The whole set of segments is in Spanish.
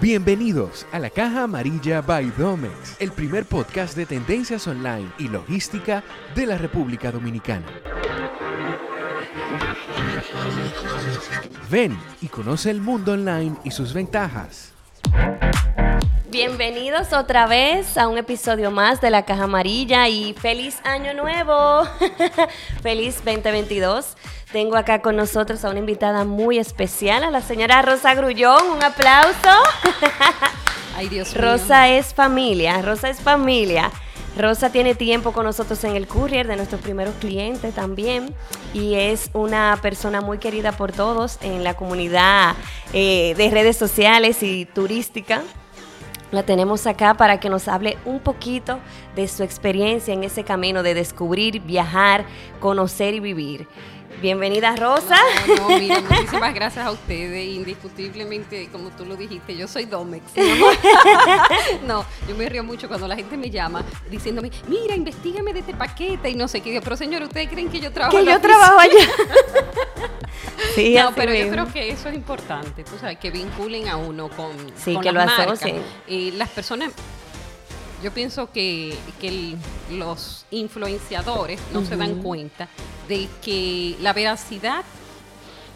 Bienvenidos a la Caja Amarilla by Domex, el primer podcast de tendencias online y logística de la República Dominicana. Ven y conoce el mundo online y sus ventajas. Bienvenidos otra vez a un episodio más de la Caja Amarilla y feliz año nuevo. feliz 2022. Tengo acá con nosotros a una invitada muy especial, a la señora Rosa Grullón. Un aplauso. Ay, Dios mío. Rosa es familia, Rosa es familia. Rosa tiene tiempo con nosotros en el courier de nuestros primeros clientes también y es una persona muy querida por todos en la comunidad eh, de redes sociales y turística. La tenemos acá para que nos hable un poquito de su experiencia en ese camino de descubrir, viajar, conocer y vivir. Bienvenida Rosa. No, no, mira, muchísimas gracias a ustedes. Indiscutiblemente, como tú lo dijiste, yo soy Domex. No, yo me río mucho cuando la gente me llama diciéndome, mira, investigame de este paquete y no sé qué. Pero señor, ¿ustedes creen que yo trabajo Que yo trabajo allá. sí, no, pero yo creo que eso es importante, tú sabes, que vinculen a uno con, Sí, con que las lo marcas. Y las personas, yo pienso que, que el- los influenciadores no se dan cuenta de que la veracidad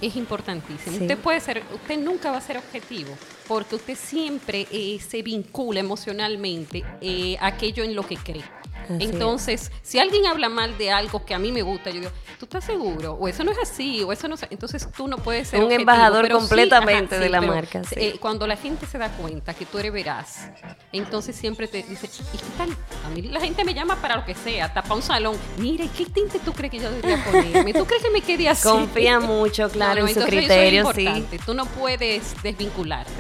es importantísima. Sí. Usted puede ser, usted nunca va a ser objetivo, porque usted siempre eh, se vincula emocionalmente eh, a aquello en lo que cree. Así es. Entonces, si alguien habla mal de algo que a mí me gusta, yo digo, ¿tú estás seguro? O eso no es así, o eso no es Entonces tú no puedes ser Un objetivo, embajador sí, completamente de la pero, marca, sí. eh, cuando la gente se da cuenta que tú eres veraz, entonces siempre te dice, ¿y qué tal? A mí la gente me llama para lo que sea, tapa un salón. Mira, ¿y ¿qué tinte tú crees que yo debería ponerme? ¿Tú crees que me quede así? Confía mucho, claro, No, no, en su criterio, eso es sí. importante. Tú no puedes desvincularte.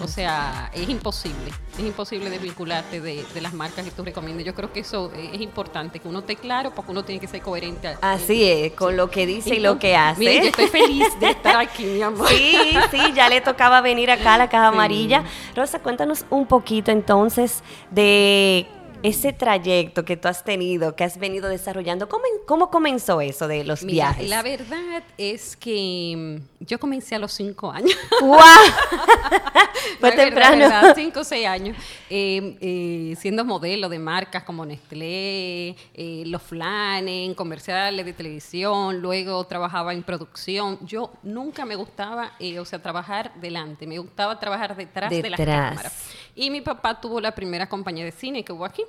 O sea, es imposible. Es imposible desvincularte de, de las marcas que tú recomiendas. Yo creo que eso es importante, que uno esté claro, porque uno tiene que ser coherente. Así es, con lo que dice y lo que hace. Miren, yo estoy feliz de estar aquí, mi amor. Sí, sí, ya le tocaba venir acá a la caja Sí. amarilla. Rosa, cuéntanos un poquito entonces de ese trayecto que tú has tenido, que has venido desarrollando. ¿Cómo, cómo comenzó eso de los Mira, viajes? la verdad es que mm, yo comencé a los cinco años. ¡Guau! Fue verdad, temprano. es verdad, cinco o seis años, eh, eh, siendo modelo de marcas como Nestlé, eh, Los Flanen, comerciales de televisión, luego trabajaba en producción. Yo nunca me gustaba, eh, o sea, trabajar delante, me gustaba trabajar detrás, de las Detrás. cámaras. Y mi papá tuvo la primera compañía de cine que hubo aquí.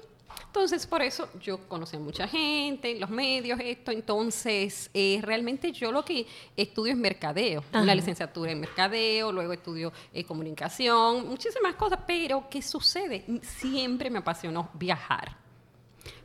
Entonces, por eso yo conocí a mucha gente, los medios, esto. Entonces, eh, realmente yo lo que estudio es mercadeo, Ajá. una licenciatura en mercadeo, luego estudio eh, comunicación, muchísimas cosas. Pero, ¿qué sucede? Siempre me apasionó viajar.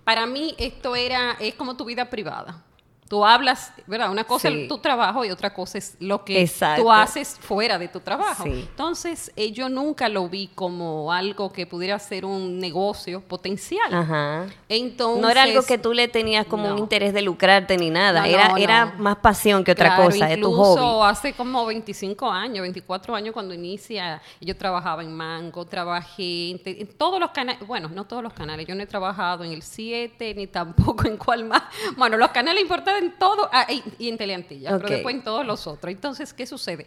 Para mí, esto era, es como tu vida privada. Tú hablas, ¿verdad? Una cosa Sí. es tu trabajo y otra cosa es lo que Exacto. tú haces fuera de tu trabajo. Sí. Entonces, eh, yo nunca lo vi como algo que pudiera ser un negocio potencial. Ajá. Entonces, no era algo que tú le tenías como un interés de lucrarte ni nada. No, era, no, era más pasión que otra Claro, cosa, de tu incluso hobby. hace como 25 años, 24 años cuando inicia, yo trabajaba en Mango, trabajé en, todos los canales, bueno, no todos los canales, yo no he trabajado en el 7 ni tampoco en cuál más. Bueno, los canales importados en todo ah, y, y en Teleantilla, Ok. pero después en todos los otros. Entonces, ¿qué sucede?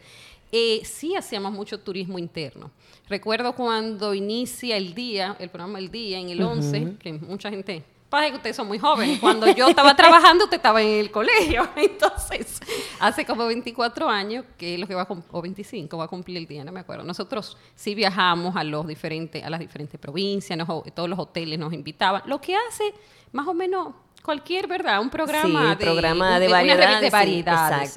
Eh, sí hacíamos mucho turismo interno. Recuerdo cuando inicia el día, el programa El Día, en el 11, que mucha gente Pasa que ustedes son muy jóvenes. Cuando yo estaba trabajando, usted estaba en el colegio. Entonces, hace como 24 años, que lo que va a o 25, va a cumplir el día, no me acuerdo. Nosotros sí viajamos a los diferentes, a las diferentes provincias, nos- todos los hoteles nos invitaban. Lo que hace más o menos cualquier, ¿verdad? Un programa Sí, programa de una variedades, de sí.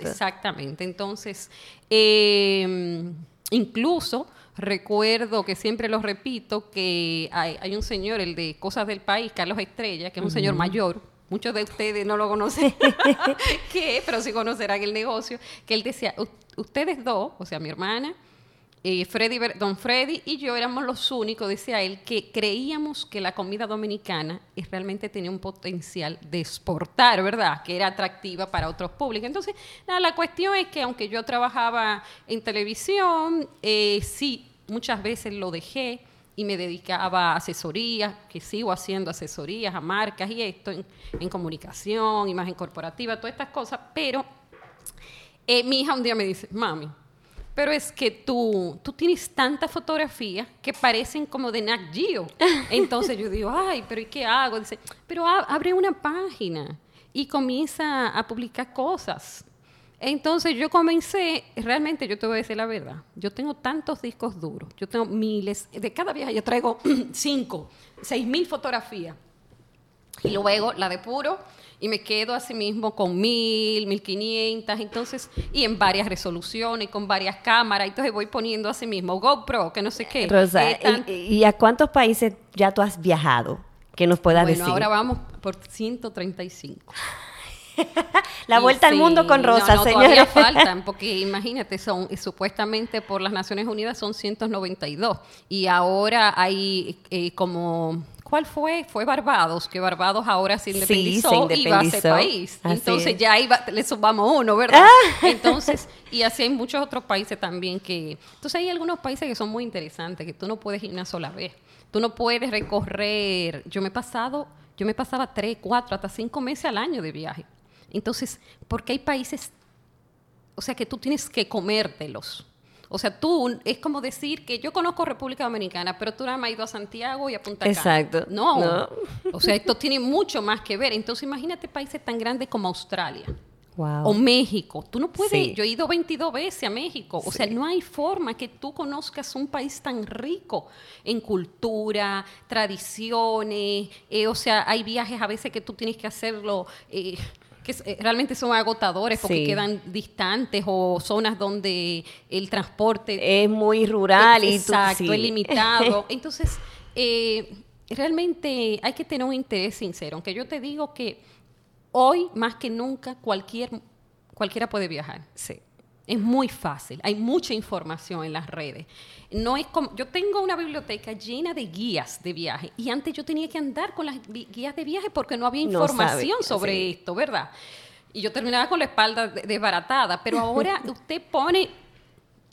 Exactamente. Entonces, eh, incluso recuerdo que siempre lo repito, que hay, hay un señor, el de Cosas del País, Carlos Estrella, que es un señor mayor. Muchos de ustedes no lo conocen, que, pero sí conocerán el negocio, que él decía, "U- ustedes dos, o sea, mi hermana, eh, Freddy, don Freddy y yo éramos los únicos, decía él, que creíamos que la comida dominicana realmente tenía un potencial de exportar, ¿verdad? Que era atractiva para otros públicos. Entonces, la cuestión es que aunque yo trabajaba en televisión, eh, sí, muchas veces lo dejé y me dedicaba a asesorías, que sigo haciendo asesorías a marcas y esto en, en comunicación, imagen corporativa, todas estas cosas, pero eh, mi hija un día me dice, mami, Pero es que tú, tú tienes tantas fotografías que parecen como de Nat Geo. Entonces yo digo, ay, pero ¿y qué hago? Dice, pero abre una página y comienza a publicar cosas. Entonces yo comencé, realmente yo te voy a decir la verdad, yo tengo tantos discos duros, yo tengo miles, de cada viaje yo traigo cinco, seis mil fotografías. Y luego la depuro y me quedo así mismo con mil, mil quinientas, entonces, y en varias resoluciones, con varias cámaras, entonces voy poniendo así mismo GoPro, que no sé qué. Rosa, eh, ¿y, a cuántos países ya tú has viajado? Que nos puedas decir. Bueno, ahora vamos por 135. la vuelta al mundo con Rosa, no, no, Todavía faltan, porque imagínate, son supuestamente por las Naciones Unidas son 192 y ahora hay eh, como ¿Cuál fue? Fue Barbados, que Barbados ahora se independizó, y va a ser país. Entonces ya iba, le sumamos uno, ¿verdad? Ah. Entonces, y así hay muchos otros países también que... Entonces hay algunos países que son muy interesantes, que tú no puedes ir una sola vez. Tú no puedes recorrer... Yo me he pasado, yo me pasaba tres, cuatro, hasta cinco meses al año de viaje. Entonces, porque hay países, o sea, que tú tienes que comértelos. O sea, tú es como decir que yo conozco República Dominicana, pero tú nada más has ido a Santiago y a Punta Cana. Exacto. No. O sea, esto tiene mucho más que ver. Entonces, imagínate países tan grandes como Australia. Wow. O México. Tú no puedes. Yo he ido 22 veces a México. O sea, no hay forma que tú conozcas un país tan rico en cultura, tradiciones. Eh, o sea, hay viajes a veces que tú tienes que hacerlo. Eh, que eh, realmente son agotadores porque quedan distantes o zonas donde el transporte es muy rural y exacto, es limitado. Entonces, eh, realmente hay que tener un interés sincero, aunque yo te digo que hoy más que nunca cualquier, cualquiera puede viajar. Sí. Es muy fácil, hay mucha información en las redes. No es como, yo tengo una biblioteca llena de guías de viaje y antes yo tenía que andar con las guías de viaje porque no había información sobre esto, ¿verdad? Y yo terminaba con la espalda desbaratada, pero ahora usted pone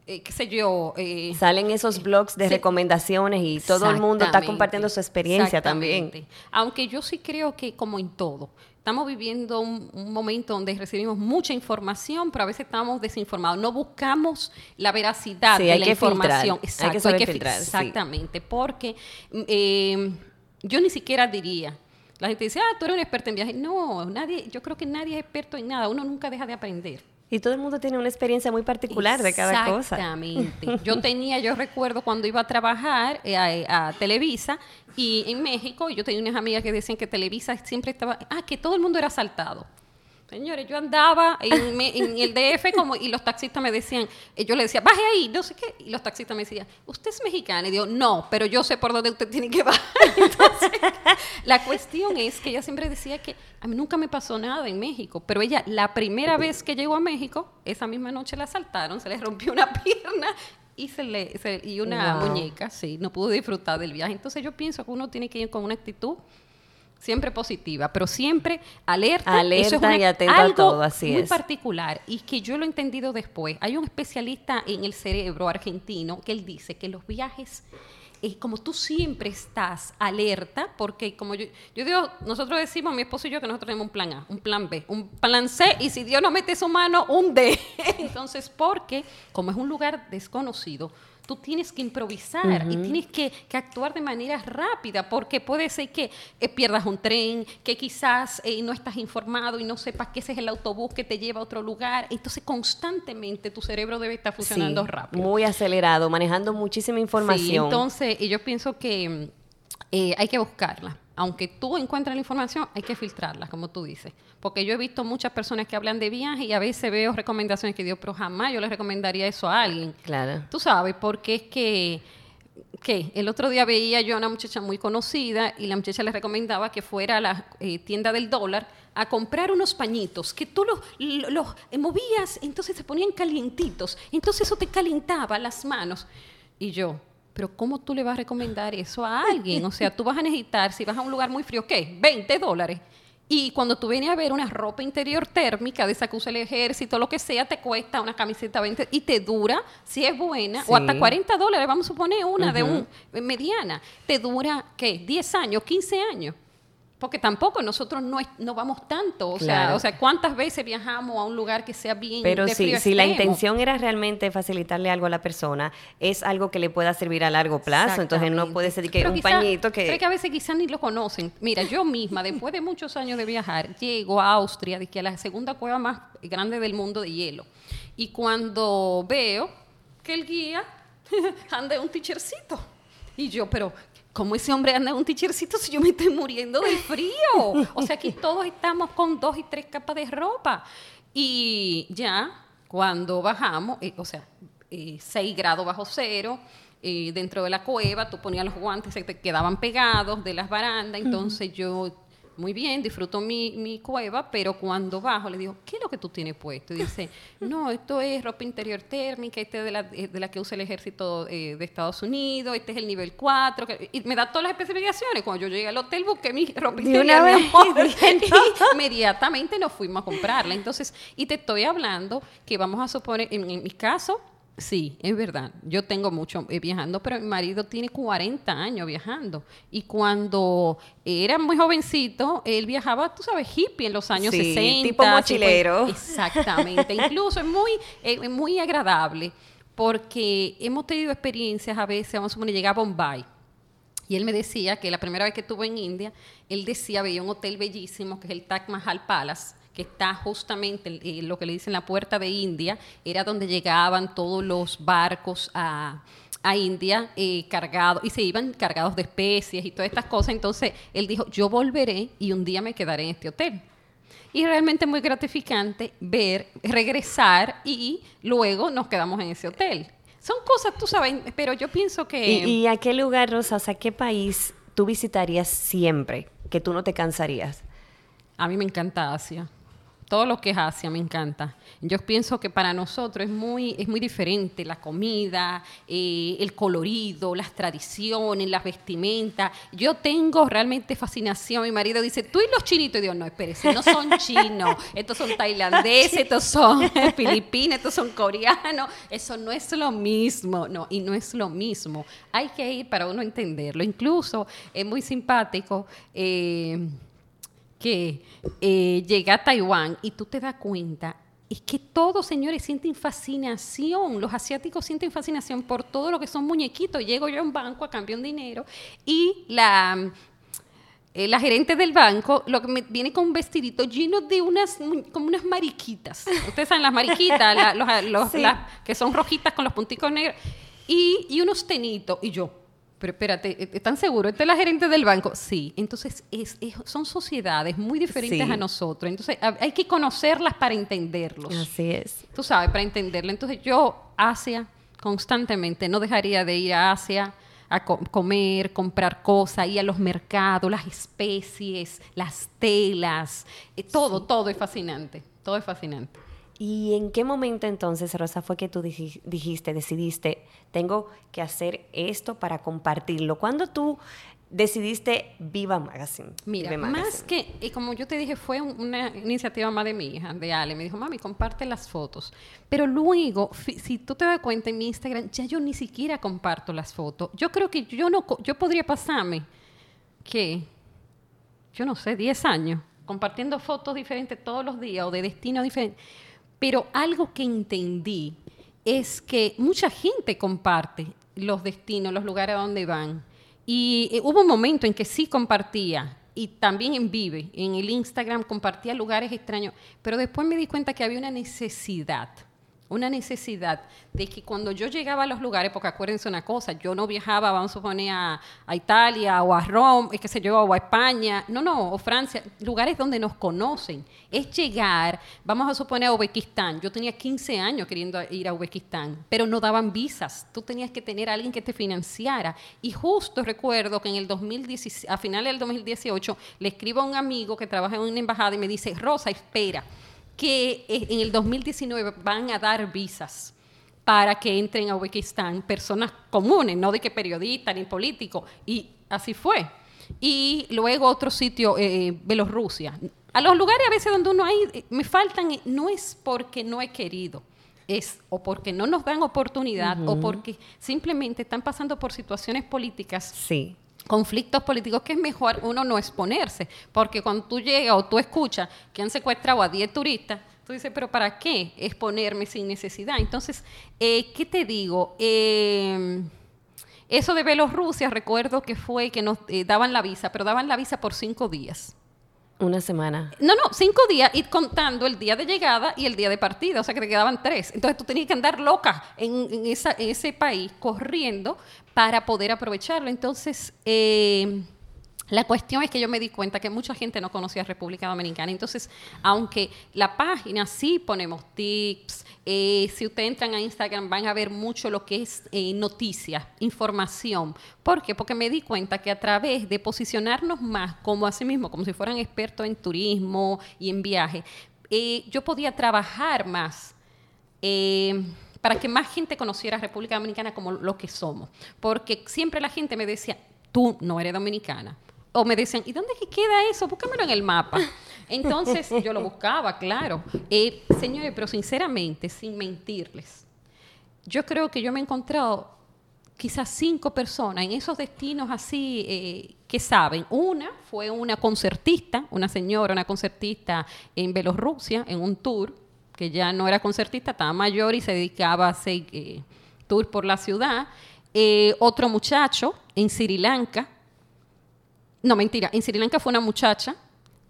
eh, qué sé yo. Eh, Salen esos blogs de recomendaciones y todo el mundo está compartiendo su experiencia también. Aunque yo sí creo que, como en todo, estamos viviendo un, momento donde recibimos mucha información, pero a veces estamos desinformados. No buscamos la veracidad de la información. Exacto, hay que, filtrar. Exactamente, porque eh, yo ni siquiera diría. La gente dice, ah, tú eres un experto en viajes. No, nadie, yo creo que nadie es experto en nada. Uno nunca deja de aprender. Y todo el mundo tiene una experiencia muy particular de cada cosa. Exactamente. Yo tenía, yo recuerdo cuando iba a trabajar eh, a, Televisa y en México, yo tenía unas amigas que decían que Televisa siempre estaba, ah, que todo el mundo era asaltado. Señores, yo andaba en, el DF como, y los taxistas me decían, eh, yo le decía, baje ahí, no sé qué, y los taxistas me decían, ¿usted es mexicana? Y digo, no, pero yo sé por dónde usted tiene que bajar. Entonces, la cuestión es que ella siempre decía que a mí nunca me pasó nada en México, pero ella, la primera vez que llegó a México, esa misma noche la asaltaron, se le rompió una pierna y, se le, y una muñeca, sí, no pudo disfrutar del viaje. Entonces yo pienso que uno tiene que ir con una actitud siempre positiva, pero siempre alerta. Alerta y atenta a todo, así muy particular y que yo lo he entendido después. Hay un especialista en el cerebro argentino que él dice que los viajes es como tú siempre estás alerta, porque como yo, yo digo, nosotros decimos, mi esposo y yo, que nosotros tenemos un plan A, un plan B, un plan C, y si Dios no mete su mano, un D. Entonces, porque como es un lugar desconocido, tú tienes que improvisar y tienes que, actuar de manera rápida, porque puede ser que eh, pierdas un tren, que quizás eh, no estás informado y no sepas que ese es el autobús que te lleva a otro lugar. Entonces, constantemente tu cerebro debe estar funcionando rápido. Muy acelerado, manejando muchísima información. entonces, y yo pienso que eh, hay que buscarla aunque tú encuentres la información, hay que filtrarla, como tú dices. Porque yo he visto muchas personas que hablan de viaje y a veces veo recomendaciones que digo, pero jamás yo le recomendaría eso a alguien. Claro. Tú sabes, porque es que, que el otro día veía yo a una muchacha muy conocida y la muchacha le recomendaba que fuera a la eh, tienda del dólar a comprar unos pañitos que tú los, los movías, entonces se ponían calientitos, entonces eso te calentaba las manos. Y yo, pero ¿cómo tú le vas a recomendar eso a alguien? O sea, tú vas a necesitar, si vas a un lugar muy frío, ¿qué? 20 dólares. Y cuando tú vienes a ver una ropa interior térmica de esa que usa el ejército, lo que sea, te cuesta una camiseta 20 y te dura, si es buena, o hasta 40 dólares, vamos a suponer una de un mediana, te dura, ¿qué? 10 años, 15 años. Porque tampoco nosotros no, es- no vamos tanto, o, sea, Claro. o sea, ¿cuántas veces viajamos a un lugar que sea bien Pero de sí, frío si la intención era realmente facilitarle algo a la persona, es algo que le pueda servir a largo plazo. Entonces no puede ser que Pero un quizá- pañito Pero es que... que a veces quizás ni lo conocen. Mira, yo misma, después de muchos años de viajar, llego a Austria, que a la segunda cueva más grande del mundo de hielo. Y cuando veo que el guía anda un tichercito. Y yo, pero ¿cómo ese hombre anda en un tichercito si yo me estoy muriendo de frío? O sea, aquí todos estamos con dos y tres capas de ropa. Y ya, cuando bajamos, eh, o sea, eh, 6 grados bajo cero, eh, dentro de la cueva, tú ponías los guantes, se te quedaban pegados de las barandas, entonces yo, muy bien, disfruto mi, mi cueva, pero cuando bajo le digo, ¿qué es lo que tú tienes puesto? Y dice, no, esto es ropa interior térmica, este es de la, de la que usa el ejército eh, de Estados Unidos, este es el nivel 4, que- y me da todas las especificaciones. Cuando yo llegué al hotel busqué mi ropa interior, una mi vez, amor, dije, y inmediatamente nos fuimos a comprarla. Entonces, y te estoy hablando que vamos a suponer, en, en mi caso, sí, es verdad, yo tengo mucho eh, viajando, pero mi marido tiene 40 años viajando. Y cuando era muy jovencito, él viajaba, tú sabes, hippie en los años Sí, 60. tipo mochilero. exactamente. Incluso es muy, eh, muy agradable porque hemos tenido experiencias a veces, vamos a suponer, llegar a Bombay. Y él me decía que la primera vez que estuvo en India, él decía, veía un hotel bellísimo, que es el Taj Mahal Palace, que está justamente en eh, lo que le dicen la puerta de India, era donde llegaban todos los barcos a, a India eh, cargados, y se iban cargados de especies y todas estas cosas. Entonces, él dijo, yo volveré y un día me quedaré en este hotel. Y realmente muy gratificante ver, regresar y luego nos quedamos en ese hotel. Son cosas, tú sabes, pero yo pienso que... ¿Y, y a qué lugar, Rosa, o sea, qué país tú visitarías siempre, que tú no te cansarías? A mí me encanta Asia. Todo lo que es Asia me encanta. Yo pienso que para nosotros es muy, es muy diferente la comida, eh, el colorido, las tradiciones, las vestimentas. Yo tengo realmente fascinación. Mi marido dice, tú y los chinitos. Y digo, no, espérese, no son chinos. Estos son tailandeses, estos son filipinos, estos son coreanos. Eso no es lo mismo. No, y no es lo mismo. Hay que ir para uno entenderlo. Incluso es muy simpático. eh, que eh, llega a Taiwán y tú te das cuenta, es que todos, señores, sienten fascinación. Los asiáticos sienten fascinación por todo lo que son muñequitos. Llego yo a un banco a cambio de dinero y la, eh, la gerente del banco lo que me, viene con un vestidito lleno de unas, como unas mariquitas. Ustedes saben las mariquitas, la- los- los- Sí. las que son rojitas con los punticos negros. Y, y unos tenitos. Y yo, pero espérate, ¿e- ¿están seguros? ¿Esta es la gerente del banco? Sí. Entonces, es, es- son sociedades muy diferentes Sí. a nosotros. Entonces, ha- hay que conocerlas para entenderlos. Así es. Tú sabes, para entenderlo. Entonces, yo, Asia, constantemente, no dejaría de ir a Asia a co- comer, comprar cosas, ir a los mercados, las especies, las telas, eh, todo, todo es fascinante. Todo es fascinante. ¿Y en qué momento entonces, Rosa, fue que tú dij- dijiste, decidiste, tengo que hacer esto para compartirlo? ¿Cuándo tú decidiste Viva Magazine? Mira, más que, y como yo te dije, fue un- una iniciativa más de mi hija, de Ale. Me dijo, mami, comparte las fotos. Pero luego, si tú te das cuenta en mi Instagram, ya yo ni siquiera comparto las fotos. Yo creo que yo no, yo podría pasarme, que, yo no sé, 10 años, compartiendo fotos diferentes todos los días o de destinos diferentes. Pero algo que entendí es que mucha gente comparte los destinos, los lugares a donde van. Y eh, hubo un momento en que sí compartía, y también en Vive, en el Instagram compartía lugares extraños, pero después me di cuenta que había una necesidad, una necesidad de que cuando yo llegaba a los lugares, porque acuérdense una cosa, yo no viajaba, vamos a suponer, a, a Italia o a Roma, eh, qué sé yo, o a España, no, no, o Francia, lugares donde nos conocen. Es llegar, vamos a suponer a Uzbekistán. Yo tenía 15 años queriendo ir a Uzbekistán, pero no daban visas. Tú tenías que tener a alguien que te financiara. Y justo recuerdo que en el 2017, a finales del 2018, le escribo a un amigo que trabaja en una embajada y me dice, Rosa, espera, que eh, en el 2019 van a dar visas para que entren a Uzbekistán personas comunes, no de que periodistas ni políticos. Y así fue. Y luego otro sitio, eh, Bielorrusia. A los lugares a veces donde uno hay, eh, me faltan, eh, no es porque no he querido, es o porque no nos dan oportunidad o porque simplemente están pasando por situaciones políticas Sí. Conflictos políticos que es mejor uno no exponerse, porque cuando tú llegas o tú escuchas que han secuestrado a 10 turistas, tú dices, pero ¿para qué exponerme sin necesidad? Entonces, eh, ¿qué te digo? Eh, eso de Bielorrusia, recuerdo que fue que nos eh, daban la visa, pero daban la visa por cinco días. Una semana. No, no, cinco días y contando el día de llegada y el día de partida, o sea que te quedaban tres. Entonces tú tenías que andar loca en, ese país corriendo para poder aprovecharlo. Entonces, eh, la cuestión es que yo me di cuenta que mucha gente no conocía República Dominicana. Entonces, aunque la página sí ponemos tips, eh, si ustedes entran a Instagram van a ver mucho lo que es eh, noticias, información. ¿Por qué? Porque me di cuenta que a través de posicionarnos más como así mismo, como si fueran expertos en turismo y en viaje, eh, yo podía trabajar más para que más gente conociera República Dominicana como lo que somos. Porque siempre la gente me decía, tú no eres dominicana o me decían, ¿y dónde queda eso? Búscamelo en el mapa. Entonces yo lo buscaba, claro. Eh, señores, pero sinceramente, sin mentirles, yo creo que yo me he encontrado quizás cinco personas en esos destinos así eh, que saben. Una fue una concertista, una señora, una concertista en Bielorrusia, en un tour, que ya no era concertista, estaba mayor y se dedicaba a hacer eh, tour por la ciudad. otro muchacho en Sri Lanka, no, mentira. En Sri Lanka fue una muchacha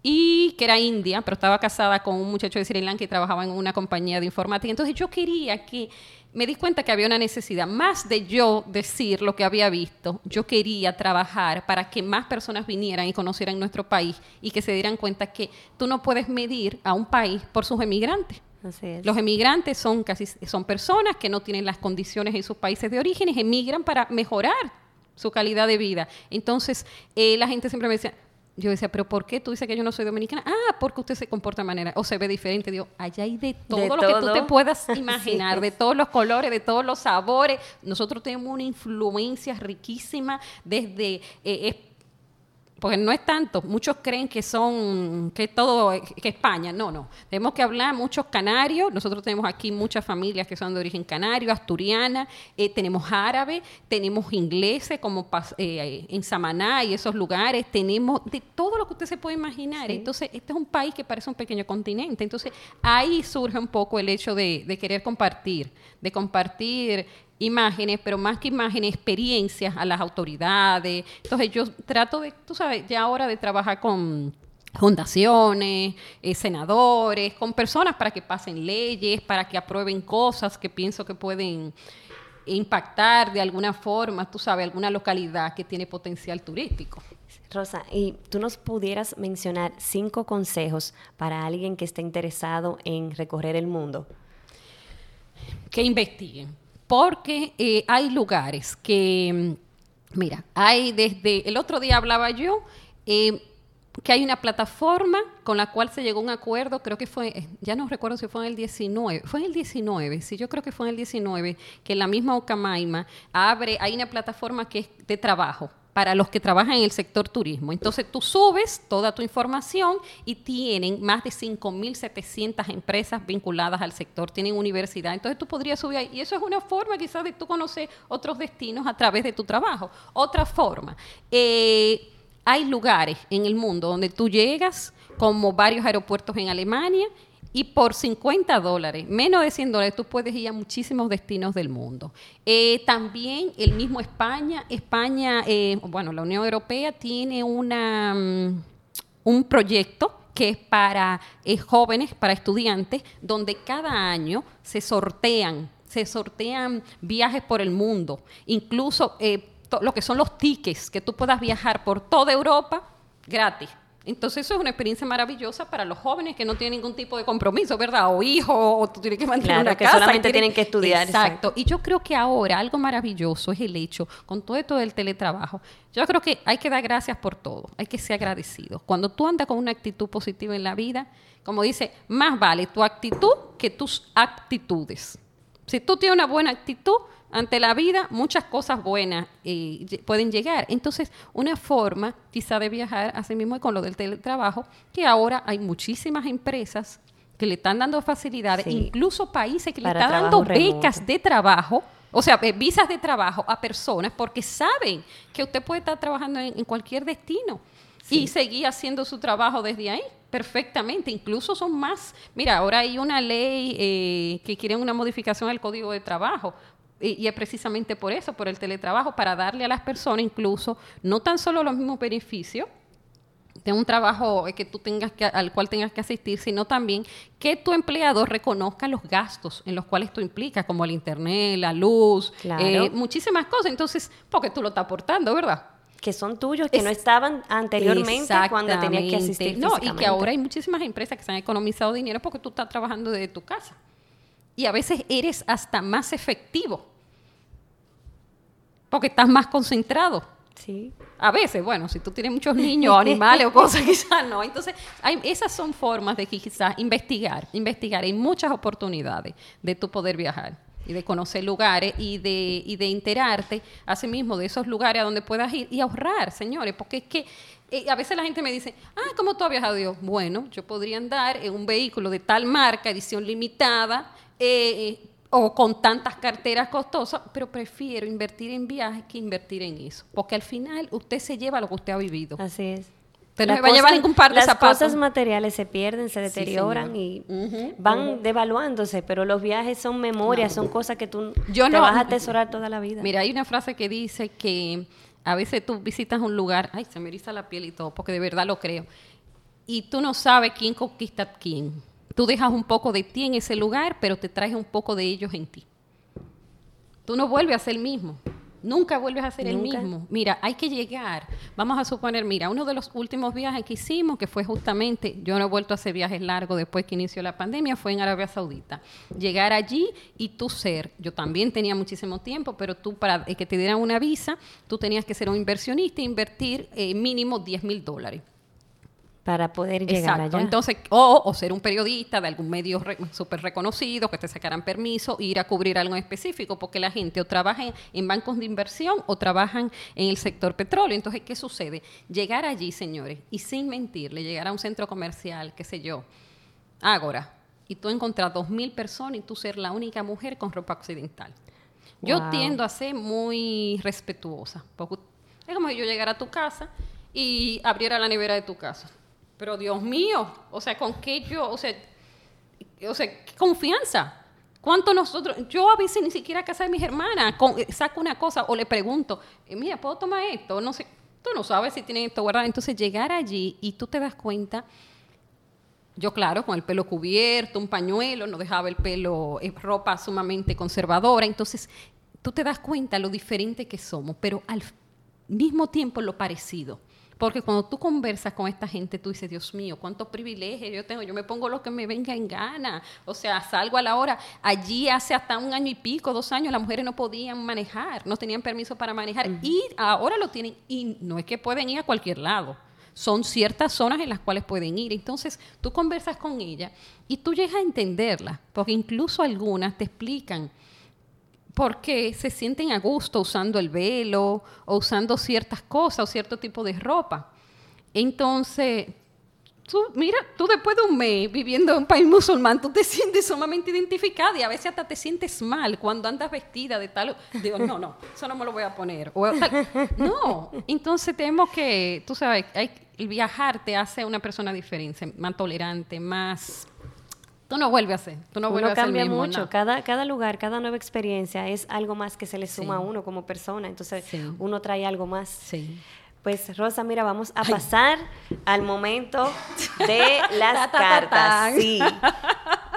y que era india, pero estaba casada con un muchacho de Sri Lanka y trabajaba en una compañía de informática. Entonces yo quería que, me di cuenta que había una necesidad, más de yo decir lo que había visto, yo quería trabajar para que más personas vinieran y conocieran nuestro país y que se dieran cuenta que tú no puedes medir a un país por sus emigrantes. Los emigrantes son casi son personas que no tienen las condiciones en sus países de origen y emigran para mejorar su calidad de vida. Entonces, eh, la gente siempre me decía, yo decía, pero ¿por qué tú dices que yo no soy dominicana? Ah, porque usted se comporta de manera, o se ve diferente. Digo, allá hay de todo lo que tú te puedas imaginar, de todos los colores, de todos los sabores. Nosotros tenemos una influencia riquísima desde eh, porque no es tanto. Muchos creen que son, que todo, que España. No, no. Tenemos que hablar muchos canarios. Nosotros tenemos aquí muchas familias que son de origen canario, asturiana. Eh, tenemos árabe, tenemos ingleses como eh, en Samaná y esos lugares. Tenemos de todo lo que usted se puede imaginar. Entonces, este es un país que parece un pequeño continente. Entonces, ahí surge un poco el hecho de, de querer compartir, de compartir imágenes, pero más que imágenes, experiencias a las autoridades. Entonces yo trato de, tú sabes, ya ahora de trabajar con fundaciones, eh, senadores, con personas para que pasen leyes, para que aprueben cosas que pienso que pueden impactar de alguna forma, tú sabes, alguna localidad que tiene potencial turístico. Rosa, y tú nos pudieras mencionar cinco consejos para alguien que esté interesado en recorrer el mundo. Que investiguen porque eh, hay lugares que, mm, mira, hay desde, el otro día hablaba yo, eh, que hay una plataforma con la cual se llegó a un acuerdo, creo que fue, eh, ya no recuerdo si fue en el 19, fue en el 19, sí, yo creo que fue en el 19, que la misma Ocamaima abre, hay una plataforma que es de trabajo, para los que trabajan en el sector turismo. Entonces tú subes toda tu información y tienen más de 5.700 empresas vinculadas al sector, tienen universidad. Entonces tú podrías subir ahí. Y eso es una forma quizás de tú conocer otros destinos a través de tu trabajo. Otra forma, eh, hay lugares en el mundo donde tú llegas, como varios aeropuertos en Alemania, y por 50 dólares, menos de 100 dólares, tú puedes ir a muchísimos destinos del mundo. Eh, también el mismo España, España, eh, bueno, la Unión Europea tiene una, mm, un proyecto que es para eh, jóvenes, para estudiantes, donde cada año se sortean, se sortean viajes por el mundo, incluso lo que son los tickets, que tú puedas viajar por toda Europa gratis entonces eso es una experiencia maravillosa para los jóvenes que no tienen ningún tipo de compromiso, ¿verdad? O hijo, o tú tienes que mantener claro, una que solamente tienen que estudiar. Exacto. Y yo creo que ahora algo maravilloso es el hecho, con todo esto del teletrabajo, yo creo que hay que dar gracias por todo, hay que ser agradecidos. Cuando tú andas con una actitud positiva en la vida, como dice, más vale tu actitud que tus actitudes. Si tú tienes una buena actitud, ante la vida muchas cosas buenas eh, pueden llegar. Entonces, una forma quizá de viajar, así mismo con lo del teletrabajo, que ahora hay muchísimas empresas que le están dando facilidades, incluso países que le están dando becas de trabajo O sea, eh, visas de trabajo a personas porque saben que usted puede estar trabajando en, en cualquier destino y seguir haciendo su trabajo desde ahí perfectamente. Incluso son más. Mira, ahora hay una ley eh, que quiere una modificación al código de trabajo. Y, es precisamente por eso, por el teletrabajo, para darle a las personas incluso no tan solo los mismos beneficios, de un trabajo que tú tengas que, al cual tengas que asistir, sino también que tu empleador reconozca los gastos en los cuales tú implicas, como el internet, la luz, Claro. eh, muchísimas cosas. Entonces, porque tú lo estás aportando, ¿verdad? Que son tuyos, que Es- no estaban anteriormente cuando tenías que asistir. No, y que ahora hay muchísimas empresas que se han economizado dinero porque tú estás trabajando desde tu casa. Y a veces eres hasta más efectivo. Porque estás más concentrado. Sí. A veces, bueno, si tú tienes muchos niños o animales o cosas, quizás no. Entonces, hay, esas son formas de que quizás investigar, investigar. Hay muchas oportunidades de tú poder viajar y de conocer lugares y de, y de enterarte, asimismo, de esos lugares a donde puedas ir y ahorrar, señores, porque es que eh, a veces la gente me dice, ah, ¿cómo tú has viajado? Yo, bueno, yo podría andar en un vehículo de tal marca, edición limitada, eh, eh, o con tantas carteras costosas, pero prefiero invertir en viajes que invertir en eso. Porque al final usted se lleva lo que usted ha vivido. Así es. La se va a llevar ningún par de las zapatos. cosas materiales se pierden, se deterioran y van devaluándose, pero los viajes son memorias, son cosas que tú Yo te no- vas a atesorar toda la vida. Mira, hay una frase que dice que a veces tú visitas un lugar, ay, se me eriza la piel y todo, porque de verdad lo creo, y tú no sabes quién conquista a quién. Tú dejas un poco de ti en ese lugar, pero te traes un poco de ellos en ti. Tú no vuelves a ser el mismo. Nunca vuelves a ser el mismo. Mira, hay que llegar. Vamos a suponer, mira, uno de los últimos viajes que hicimos, que fue justamente, yo no he vuelto a hacer viajes largos después que inició la pandemia, fue en Arabia Saudita. Llegar allí y tú ser, yo también tenía muchísimo tiempo, pero tú para eh, que te dieran una visa, tú tenías que ser un inversionista e invertir eh, mínimo 10 mil dólares. Para poder llegar Exacto. allá. Entonces, o, o ser un periodista de algún medio re- súper reconocido, que te sacaran permiso, e ir a cubrir algo en específico, porque la gente o trabaja en, en bancos de inversión o trabajan en el sector petróleo. Entonces, ¿qué sucede? Llegar allí, señores, y sin mentirle, llegar a un centro comercial, qué sé yo, Ágora, y tú encontrar dos mil personas y tú ser la única mujer con ropa occidental. Yo tiendo a ser muy respetuosa, porque es como si yo llegara a tu casa y abriera la nevera de tu casa. Pero Dios mío, o sea, ¿con qué yo, o sea, o sea, qué confianza? ¿Cuánto nosotros, yo a veces ni siquiera a casa de mis hermanas, con- eh, saco una cosa o le pregunto, eh, mira, ¿puedo tomar esto? No sé, tú no sabes si tienen esto guardado. Entonces llegar allí y tú te das cuenta yo, claro, con el pelo cubierto, un pañuelo, no dejaba el pelo, eh, ropa sumamente conservadora. Entonces, tú te das cuenta lo diferente que somos, pero al mismo tiempo lo parecido. Porque cuando tú conversas con esta gente, tú dices, Dios mío, cuántos privilegios yo tengo. Yo me pongo lo que me venga en gana. O sea, salgo a la hora. Allí hace hasta un año y pico, dos años, las mujeres no podían manejar, no tenían permiso para manejar. Y ahora lo tienen. Y no es que pueden ir a cualquier lado son ciertas zonas en las cuales pueden ir. Entonces, tú conversas con ella y tú llegas a entenderla, porque incluso algunas te explican por qué se sienten a gusto usando el velo o usando ciertas cosas o cierto tipo de ropa. Entonces, tú, mira, tú después de un mes viviendo en un país musulmán, tú te sientes sumamente identificada y a veces hasta te sientes mal cuando andas vestida de tal. Digo, no, no, eso no me lo voy a poner. O tal. No, entonces tenemos que, tú sabes, hay, el viajar te hace una persona diferente, más tolerante, más... Tú no vuelves a ser, tú no vuelves uno a ser cambia mismo, mucho, no. cada, cada lugar, cada nueva experiencia es algo más que se le suma Sí. a uno como persona, entonces Sí. uno trae algo más. Sí. Pues Rosa, mira, vamos a pasar al momento de las Ta, ta, ta, cartas. Sí.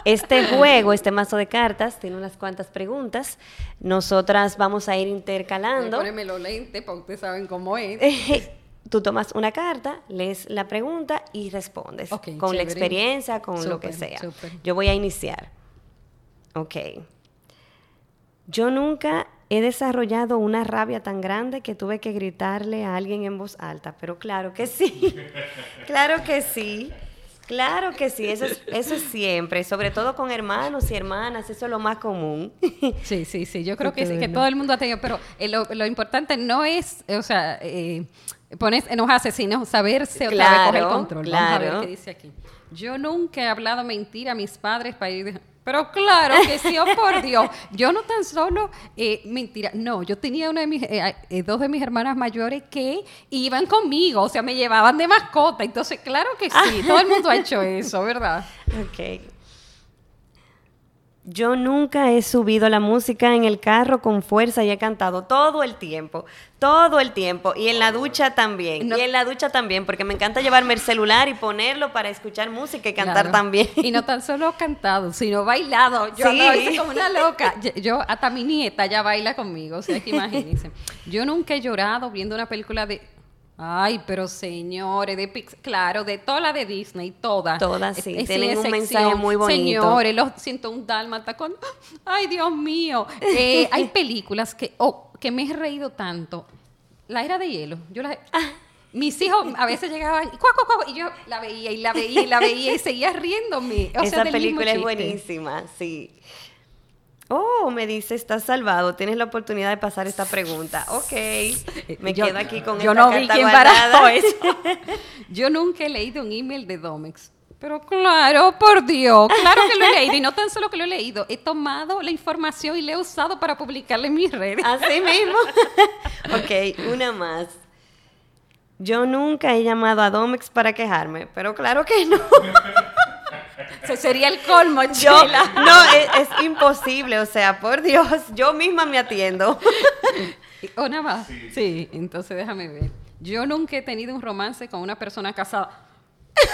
Este juego, este mazo de cartas, tiene unas cuantas preguntas. Nosotras vamos a ir intercalando. Poneme los lentes porque ustedes saben cómo es. Tú tomas una carta, lees la pregunta y respondes. Con la experiencia, con lo que sea. Yo voy a iniciar. Ok. Yo nunca he desarrollado una rabia tan grande que tuve que gritarle a alguien en voz alta, pero claro que sí. claro que sí. Claro que sí, eso es, eso es siempre, sobre todo con hermanos y hermanas, eso es lo más común. Sí, sí, sí, yo creo que, sí, que todo el mundo ha tenido, pero eh, lo, lo importante no es, eh, o sea, eh, Pones en los asesinos, saberse otra vez coger el control. Vamos a ver qué dice aquí. Yo nunca he hablado mentira a mis padres para ir. Pero claro que sí, oh por Dios. Yo no tan solo, eh, mentira, no, yo tenía una de mis, eh, eh, dos de mis hermanas mayores que iban conmigo, o sea, me llevaban de mascota. Entonces, claro que sí, todo el mundo ha hecho eso, ¿verdad? Ok. Yo nunca he subido la música en el carro con fuerza y he cantado todo el tiempo, todo el tiempo. Y en la ducha también. Y en la ducha también, porque me encanta llevarme el celular y ponerlo para escuchar música y cantar también. Y no tan solo cantado, sino bailado. Yo sí. como una loca. Yo, hasta mi nieta ya baila conmigo, o sea, que imagínense. Yo nunca he llorado viendo una película de Ay, pero señores, de Pix, claro, de toda la de Disney, todas. Todas, sí, tienen un mensaje muy bonito. Señores, los siento un dálmata con, ay, Dios mío. Eh, hay películas que, oh, que me he reído tanto. La era de hielo, yo la... Ah. Mis hijos a veces llegaban y, y yo la veía y la veía y la veía y seguía riéndome. Esa película es buenísima, sí. Oh, me dice, estás salvado, tienes la oportunidad de pasar esta pregunta. Ok, me quedo aquí con yo esta no vi quién guardada. eso. yo nunca he leído un email de Domex. Pero claro, por Dios, claro que lo he leído. Y no tan solo que lo he leído, he tomado la información y la he usado para publicarla en mis redes. Así mismo. ok, una más. Yo nunca he llamado a Domex para quejarme, pero claro que no. Se sería el colmo, Yo, no, es, imposible, o sea, por Dios, yo misma me atiendo. ¿Una más? Sí. entonces déjame ver. Yo nunca he tenido un romance con una persona casada.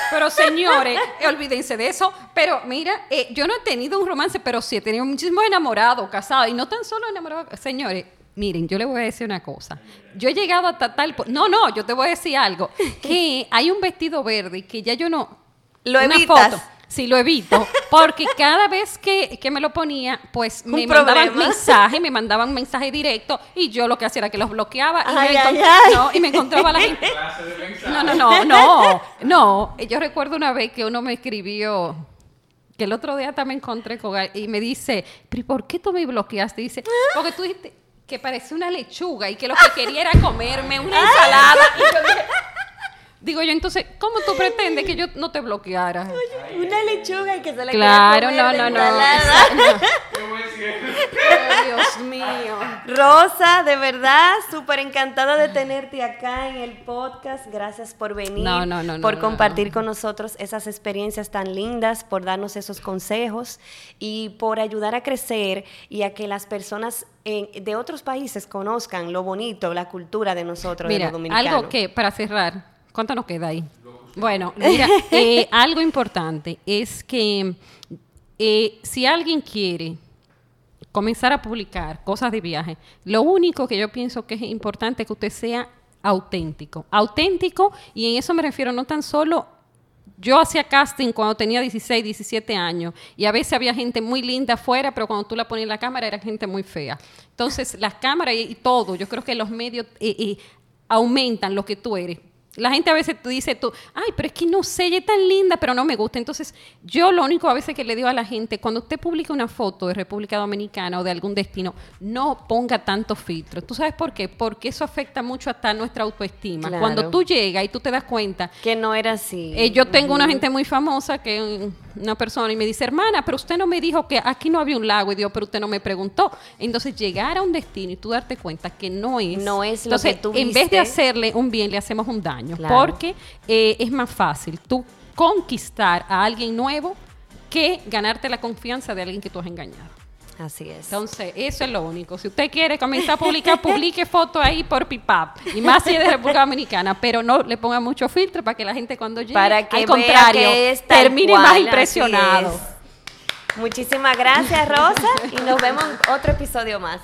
Pero señores, olvídense de eso. Pero mira, eh, yo no he tenido un romance, pero sí he tenido muchísimo enamorado, casado. Y no tan solo enamorado. Señores, miren, yo les voy a decir una cosa. Yo he llegado hasta tal... No, no, yo te voy a decir algo. Que hay un vestido verde que ya yo no... Lo evitas. Sí, lo evito, porque cada vez que, me lo ponía, pues me mandaban mensaje, me mandaban mensaje directo y yo lo que hacía era que los bloqueaba y, me, y me encontraba la gente. No, no, no, no, no. Yo recuerdo una vez que uno me escribió que el otro día también encontré con y me dice, ¿pero por qué tú me bloqueaste? dice, porque tú dijiste que parece una lechuga y que lo que quería era comerme una ensalada. Y yo dije, Digo yo, entonces, ¿cómo tú pretendes que yo no te bloqueara? una lechuga y que se la Claro, no, no, no. Dios mío. Rosa, de verdad, súper encantada de tenerte acá en el podcast. Gracias por venir, no, no, no, por compartir con nosotros esas experiencias tan lindas, por darnos esos consejos y por ayudar a crecer y a que las personas de otros países conozcan lo bonito, la cultura de nosotros, Mira, de los dominicanos. Algo que, para cerrar, ¿Cuánto nos queda ahí? Bueno, mira, eh, algo importante es que eh, si alguien quiere comenzar a publicar cosas de viaje, lo único que yo pienso que es importante es que usted sea auténtico. Auténtico, y en eso me refiero no tan solo yo hacía casting cuando tenía 16, 17 años y a veces había gente muy linda afuera, pero cuando tú la ponías en la cámara era gente muy fea. Entonces, las cámaras y, todo, yo creo que los medios eh, aumentan lo que tú eres. La gente a veces tú dice tú, ay, pero es que no sé, ella es tan linda, pero no me gusta. Entonces, yo lo único a veces que le digo a la gente, cuando usted publica una foto de República Dominicana o de algún destino, no ponga tanto filtro. ¿Tú sabes por qué? Porque eso afecta mucho hasta nuestra autoestima. Cuando tú llegas y tú te das cuenta... Que no era así. Eh, yo tengo una gente muy famosa que una persona y me dice, hermana, pero usted no me dijo que aquí no había un lago. Y digo, pero usted no me preguntó. Entonces, llegar a un destino y tú darte cuenta que no es... No es lo que tú en vez de hacerle un bien, le hacemos un daño porque eh, es más fácil tú conquistar a alguien nuevo que ganarte la confianza de alguien que tú has engañado. Así es. Entonces, eso es lo único. Si usted quiere comenzar a publicar, publique fotos ahí por Pipap. Y más si es de República Dominicana. Pero no le ponga mucho filtro para que la gente cuando llegue, para que al contrario, termine más impresionado. Muchísimas gracias, Rosa. y nos vemos en otro episodio más.